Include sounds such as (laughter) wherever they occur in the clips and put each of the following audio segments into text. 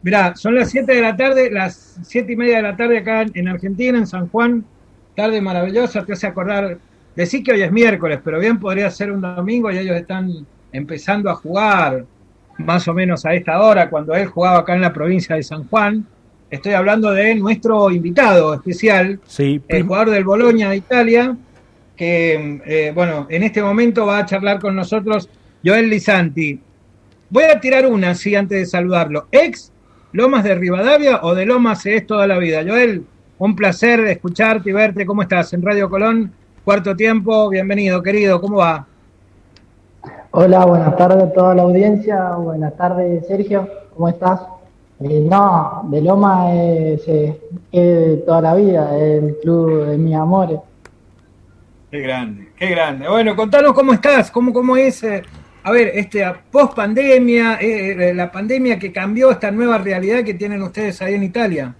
Mirá, son las 7 de la tarde, las 7 y media de la tarde acá en Argentina, en San Juan. Tarde maravillosa, te hace acordar. Decir que hoy es miércoles, pero bien podría ser un domingo y ellos están empezando a jugar más o menos a esta hora, cuando él jugaba acá en la provincia de San Juan. Estoy hablando de nuestro invitado especial, el jugador del Boloña de Italia, que, eh, bueno, en este momento va a charlar con nosotros Joel Lisanti. Voy a tirar una, sí, antes de saludarlo. Ex Lomas de Rivadavia o de Lomas es toda la vida. Joel, un placer escucharte y verte. ¿Cómo estás? En Radio Colón, cuarto tiempo. Bienvenido, querido. ¿Cómo va? Hola, buenas tardes a toda la audiencia. Buenas tardes, Sergio. ¿Cómo estás? Eh, no, de Lomas es, es, toda la vida, es el club de mis amores. Qué grande, qué grande. Bueno, contanos cómo estás, cómo, cómo es eh, a ver, este, post pandemia, eh, eh, la pandemia que cambió esta nueva realidad que tienen ustedes ahí en Italia.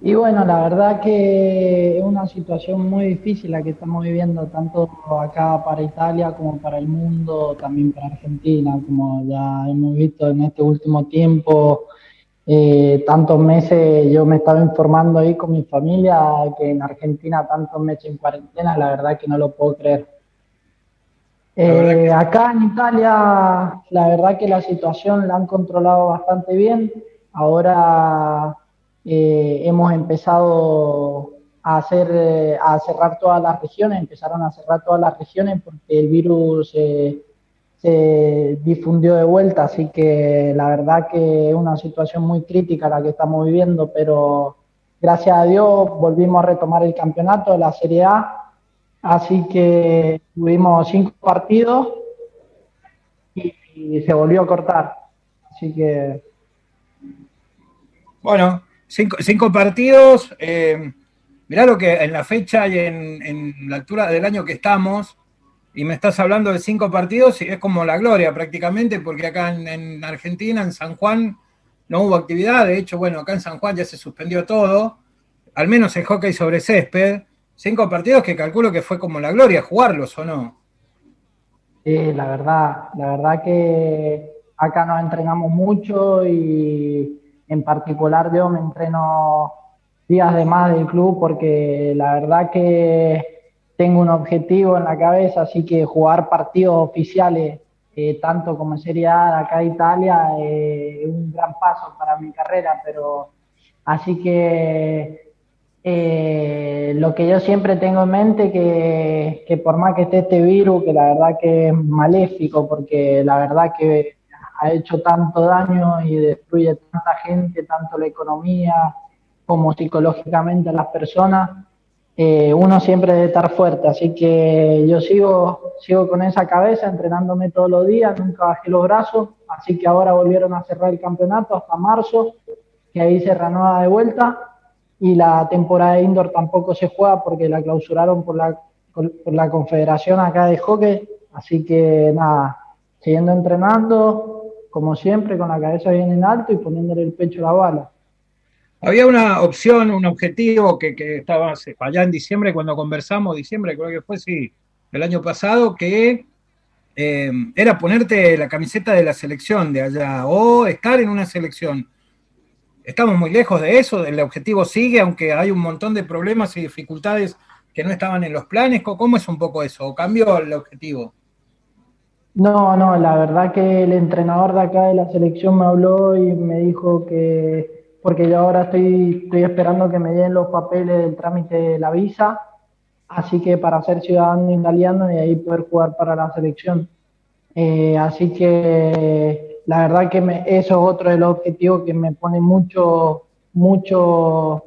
Y bueno, la verdad que es una situación muy difícil la que estamos viviendo, tanto acá para Italia como para el mundo, también para Argentina, como ya hemos visto en este último tiempo, eh, tantos meses yo me estaba informando ahí con mi familia que en Argentina tantos meses en cuarentena, la verdad que no lo puedo creer. Eh, acá en Italia, la verdad que la situación la han controlado bastante bien. Ahora eh, hemos empezado a hacer eh, a cerrar todas las regiones, empezaron a cerrar todas las regiones porque el virus se difundió de vuelta, así que la verdad que es una situación muy crítica la que estamos viviendo, pero gracias a Dios volvimos a retomar el campeonato de la Serie A Así que tuvimos cinco partidos y, se volvió a cortar. Así que. Bueno, cinco, cinco partidos. Eh, mirá lo que en la fecha y en, la altura del año que estamos, y me estás hablando de cinco partidos, y es como la gloria prácticamente, porque acá en, en, Argentina, en San Juan, no hubo actividad. De hecho, bueno, acá en San Juan ya se suspendió todo, al menos el hockey sobre césped. Cinco partidos que calculo que fue como la gloria jugarlos, ¿o no? Sí, la verdad, la verdad que acá nos entrenamos mucho y en particular yo me entreno días de más del club porque la verdad que tengo un objetivo en la cabeza, así que jugar partidos oficiales, eh, tanto como en Serie A acá Italia, eh, es un gran paso para mi carrera, pero así que eh, lo que yo siempre tengo en mente que, que por más que esté este virus, que la verdad que es maléfico, porque la verdad que ha hecho tanto daño y destruye tanta gente, tanto la economía como psicológicamente a las personas, eh, uno siempre debe estar fuerte. Así que yo sigo, sigo con esa cabeza, entrenándome todos los días, nunca bajé los brazos, así que ahora volvieron a cerrar el campeonato hasta marzo, que ahí se reanuda de vuelta y la temporada de indoor tampoco se juega porque la clausuraron por la, por la confederación acá de hockey, así que nada, siguiendo entrenando, como siempre, con la cabeza bien en alto y poniéndole el pecho a la bala. Había una opción, un objetivo que, que estaba allá en diciembre, cuando conversamos, diciembre creo que fue, sí, el año pasado, que eh, era ponerte la camiseta de la selección de allá o estar en una selección. Estamos muy lejos de eso, el objetivo sigue, aunque hay un montón de problemas y dificultades que no estaban en los planes. ¿Cómo es un poco eso? ¿O cambió el objetivo? No, no, la verdad que el entrenador de acá de la selección me habló y me dijo que, porque yo ahora estoy, estoy esperando que me den los papeles del trámite de la visa, así que para ser ciudadano italiano y ahí poder jugar para la selección. Eh, así que la verdad que me, eso es otro de los objetivos que me pone mucho, mucho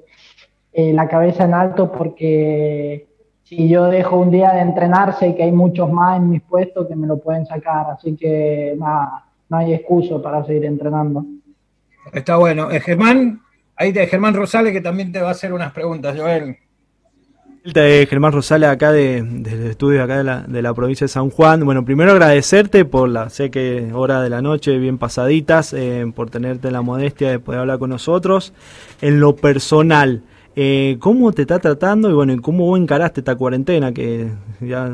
eh, la cabeza en alto porque si yo dejo un día de entrenarse, que hay muchos más en mis puestos que me lo pueden sacar, así que nada, no hay excuso para seguir entrenando. Está bueno. Eh, Germán, ahí te Germán Rosales que también te va a hacer unas preguntas, Joel. Germán Rosales acá de, del estudio acá de la, de la provincia de San Juan. Bueno, primero agradecerte por la, sé que hora de la noche bien pasaditas, eh, por tenerte la modestia de poder hablar con nosotros. En lo personal, eh, ¿cómo te está tratando y bueno, cómo vos encaraste esta cuarentena que ya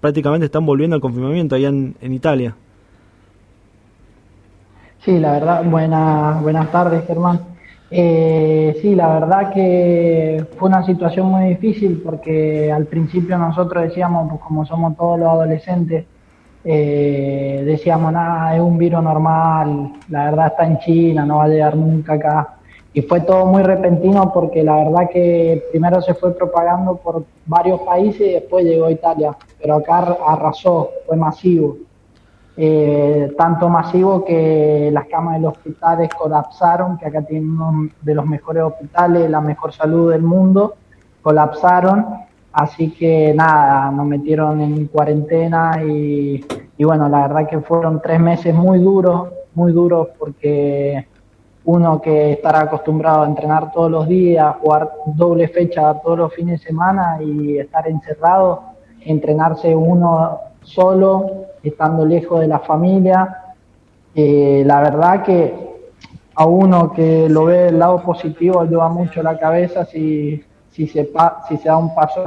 prácticamente están volviendo al confinamiento allá en, Italia? Sí, la verdad, buenas, buenas tardes, Germán. Eh, sí, la verdad que fue una situación muy difícil porque al principio nosotros decíamos, pues como somos todos los adolescentes, eh, decíamos, nada, es un virus normal, la verdad está en China, no va a llegar nunca acá. Y fue todo muy repentino porque la verdad que primero se fue propagando por varios países y después llegó a Italia, pero acá arrasó, fue masivo. Eh, tanto masivo que las camas de los hospitales colapsaron, que acá tienen uno de los mejores hospitales, la mejor salud del mundo, colapsaron, así que nada, nos metieron en cuarentena y, y bueno, la verdad que fueron tres meses muy duros, muy duros porque uno que estará acostumbrado a entrenar todos los días, jugar doble fecha todos los fines de semana y estar encerrado, entrenarse uno solo, estando lejos de la familia. La verdad que a uno que lo ve del lado positivo ayuda mucho la cabeza si, si, se, si se da un paso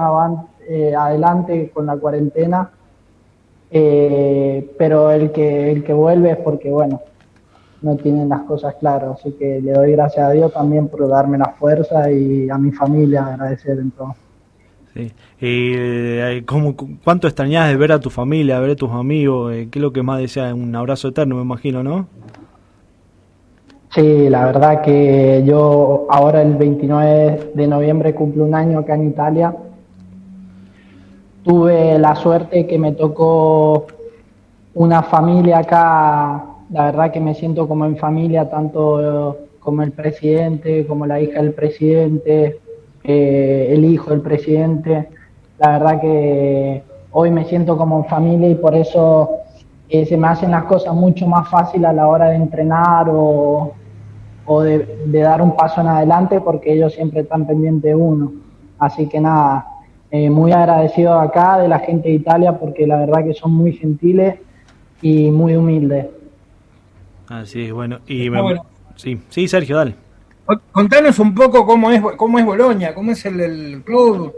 eh, adelante con la cuarentena. Eh, pero el que, el que vuelve es porque, bueno, no tienen las cosas claras. Así que le doy gracias a Dios también por darme la fuerza y a mi familia agradecer en todo. Sí. Eh, ¿cómo, ¿Cuánto extrañas de ver a tu familia, ver a tus amigos? Eh, ¿Qué es lo que más deseas? Un abrazo eterno, me imagino, ¿no? Sí, la verdad que yo ahora el 29 de noviembre cumplo un año acá en Italia. Tuve la suerte que me tocó una familia acá, la verdad que me siento como en familia, tanto como el presidente, como la hija del presidente, eh, el hijo del presidente. La verdad que hoy me siento como en familia y por eso eh, se me hacen las cosas mucho más fáciles a la hora de entrenar o, de, dar un paso en adelante porque ellos siempre están pendientes de uno. Así que nada, eh, muy agradecido acá de la gente de Italia porque la verdad que son muy gentiles y muy humildes. Así bueno. Y Sí, sí, Sergio, dale. Contanos un poco cómo es, cómo es Boloña, cómo es el, club,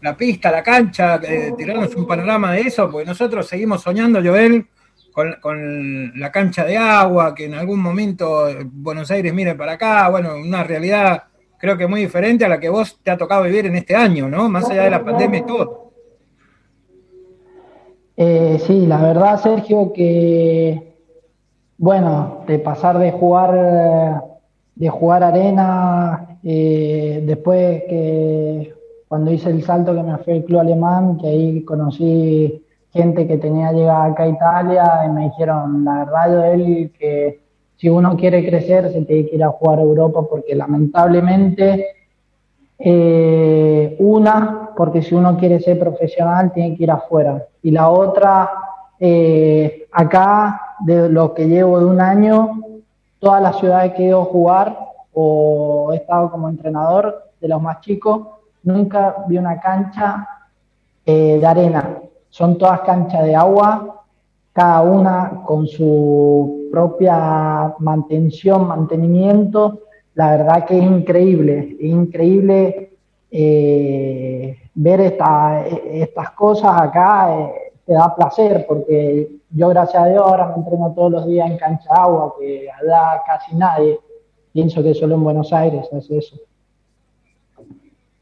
la pista, la cancha, eh, tirarnos un panorama de eso, porque nosotros seguimos soñando, Joel, con, la cancha de agua, que en algún momento Buenos Aires mire para acá, bueno, una realidad creo que muy diferente a la que vos te ha tocado vivir en este año, ¿no? Más allá de la pandemia y todo. Eh, sí, la verdad, Sergio, que, bueno, de pasar de jugar de jugar arena, eh, después que cuando hice el salto que me fui al club alemán, que ahí conocí gente que tenía llegada acá a Italia y me dijeron, la verdad, él que si uno quiere crecer se tiene que ir a jugar a Europa porque lamentablemente eh, una, porque si uno quiere ser profesional tiene que ir afuera. Y la otra, eh, acá de lo que llevo de un año todas las ciudades que he ido a jugar o he estado como entrenador de los más chicos, nunca vi una cancha eh, de arena. Son todas canchas de agua, cada una con su propia mantención, mantenimiento. La verdad que es increíble, es increíble eh, ver estas cosas acá, eh, te da placer porque yo gracias a Dios ahora me entreno todos los días en cancha agua, que da casi nadie. Pienso que solo en Buenos Aires hace eso.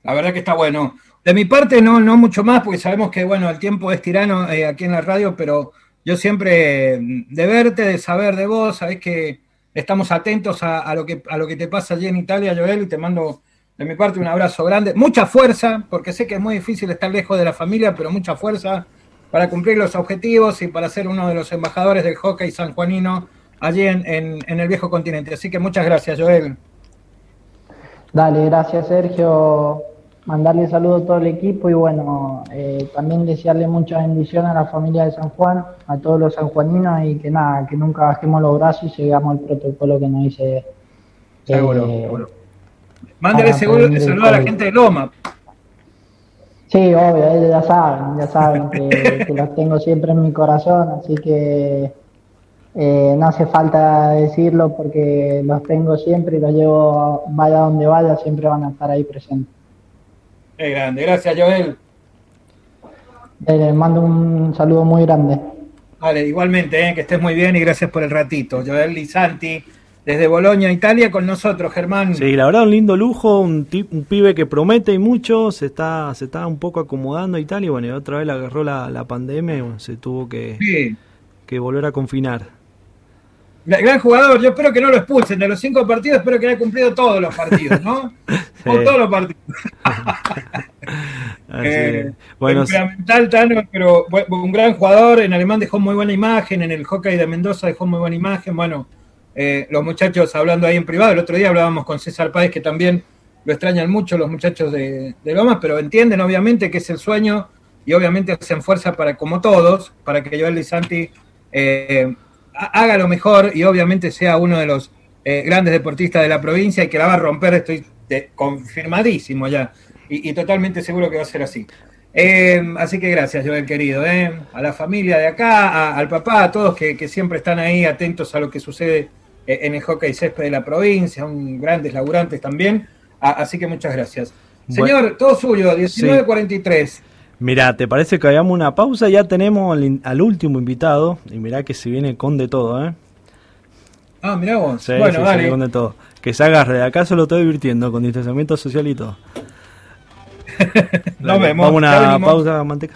La verdad que está bueno. De mi parte no, no mucho más, porque sabemos que bueno, el tiempo es tirano eh, aquí en la radio, pero yo siempre de verte, de saber de vos, sabés que estamos atentos a, lo que, a lo que te pasa allí en Italia, Joel, y te mando de mi parte un abrazo grande. Mucha fuerza, porque sé que es muy difícil estar lejos de la familia, pero mucha fuerza para cumplir los objetivos y para ser uno de los embajadores del hockey sanjuanino allí en, en, el viejo continente. Así que muchas gracias, Joel. Dale, gracias, Sergio. Mandarle saludos a todo el equipo y bueno, eh, también desearle muchas bendiciones a la familia de San Juan, a todos los sanjuaninos y que nada, que nunca bajemos los brazos y sigamos el protocolo que nos dice. Seguro, eh, seguro. Mándale seguro, saludo a la gente de Loma. Sí, obvio, ellos ya saben, ya saben que, los tengo siempre en mi corazón, así que eh, no hace falta decirlo porque los tengo siempre y los llevo, vaya donde vaya, siempre van a estar ahí presentes. Qué grande, gracias Joel. Les mando un saludo muy grande. Vale, igualmente, eh, que estés muy bien y gracias por el ratito. Joel Lisanti, desde Bolonia, Italia, con nosotros, Germán. Sí, la verdad, un lindo lujo, un, un pibe que promete y mucho, se está, se está un poco acomodando a Italia, bueno, y otra vez le agarró la, la pandemia y se tuvo que, que volver a confinar. Gran jugador, yo espero que no lo expulsen. De los cinco partidos, espero que haya cumplido todos los partidos, ¿no? (laughs) todos los partidos. (laughs) eh, bueno, Tano, pero un gran jugador. En alemán dejó muy buena imagen. En el hockey de Mendoza dejó muy buena imagen. Bueno, eh, los muchachos hablando ahí en privado. El otro día hablábamos con César Páez, que también lo extrañan mucho los muchachos de, de Lomas, pero entienden obviamente que es el sueño y obviamente hacen fuerza para, como todos, para que Joel Lisanti. Eh, haga lo mejor y obviamente sea uno de los eh, grandes deportistas de la provincia y que la va a romper, estoy confirmadísimo ya y, totalmente seguro que va a ser así. Eh, así que gracias, Joel querido, eh, a la familia de acá, al papá, a todos que, siempre están ahí atentos a lo que sucede en el hockey césped de la provincia, un grandes laburantes también. así que muchas gracias. Señor, todo suyo, 1943. Mira, ¿te parece que hagamos una pausa? Ya tenemos al, último invitado. Y mirá que se viene con de todo, ¿eh? Ah, mirá vos. Sí, bueno, sí, con de todo. Que se agarre, de acá se lo estoy divirtiendo, con distanciamiento social y todo. (laughs) Nos vemos. Vamos a una pausa, manteca.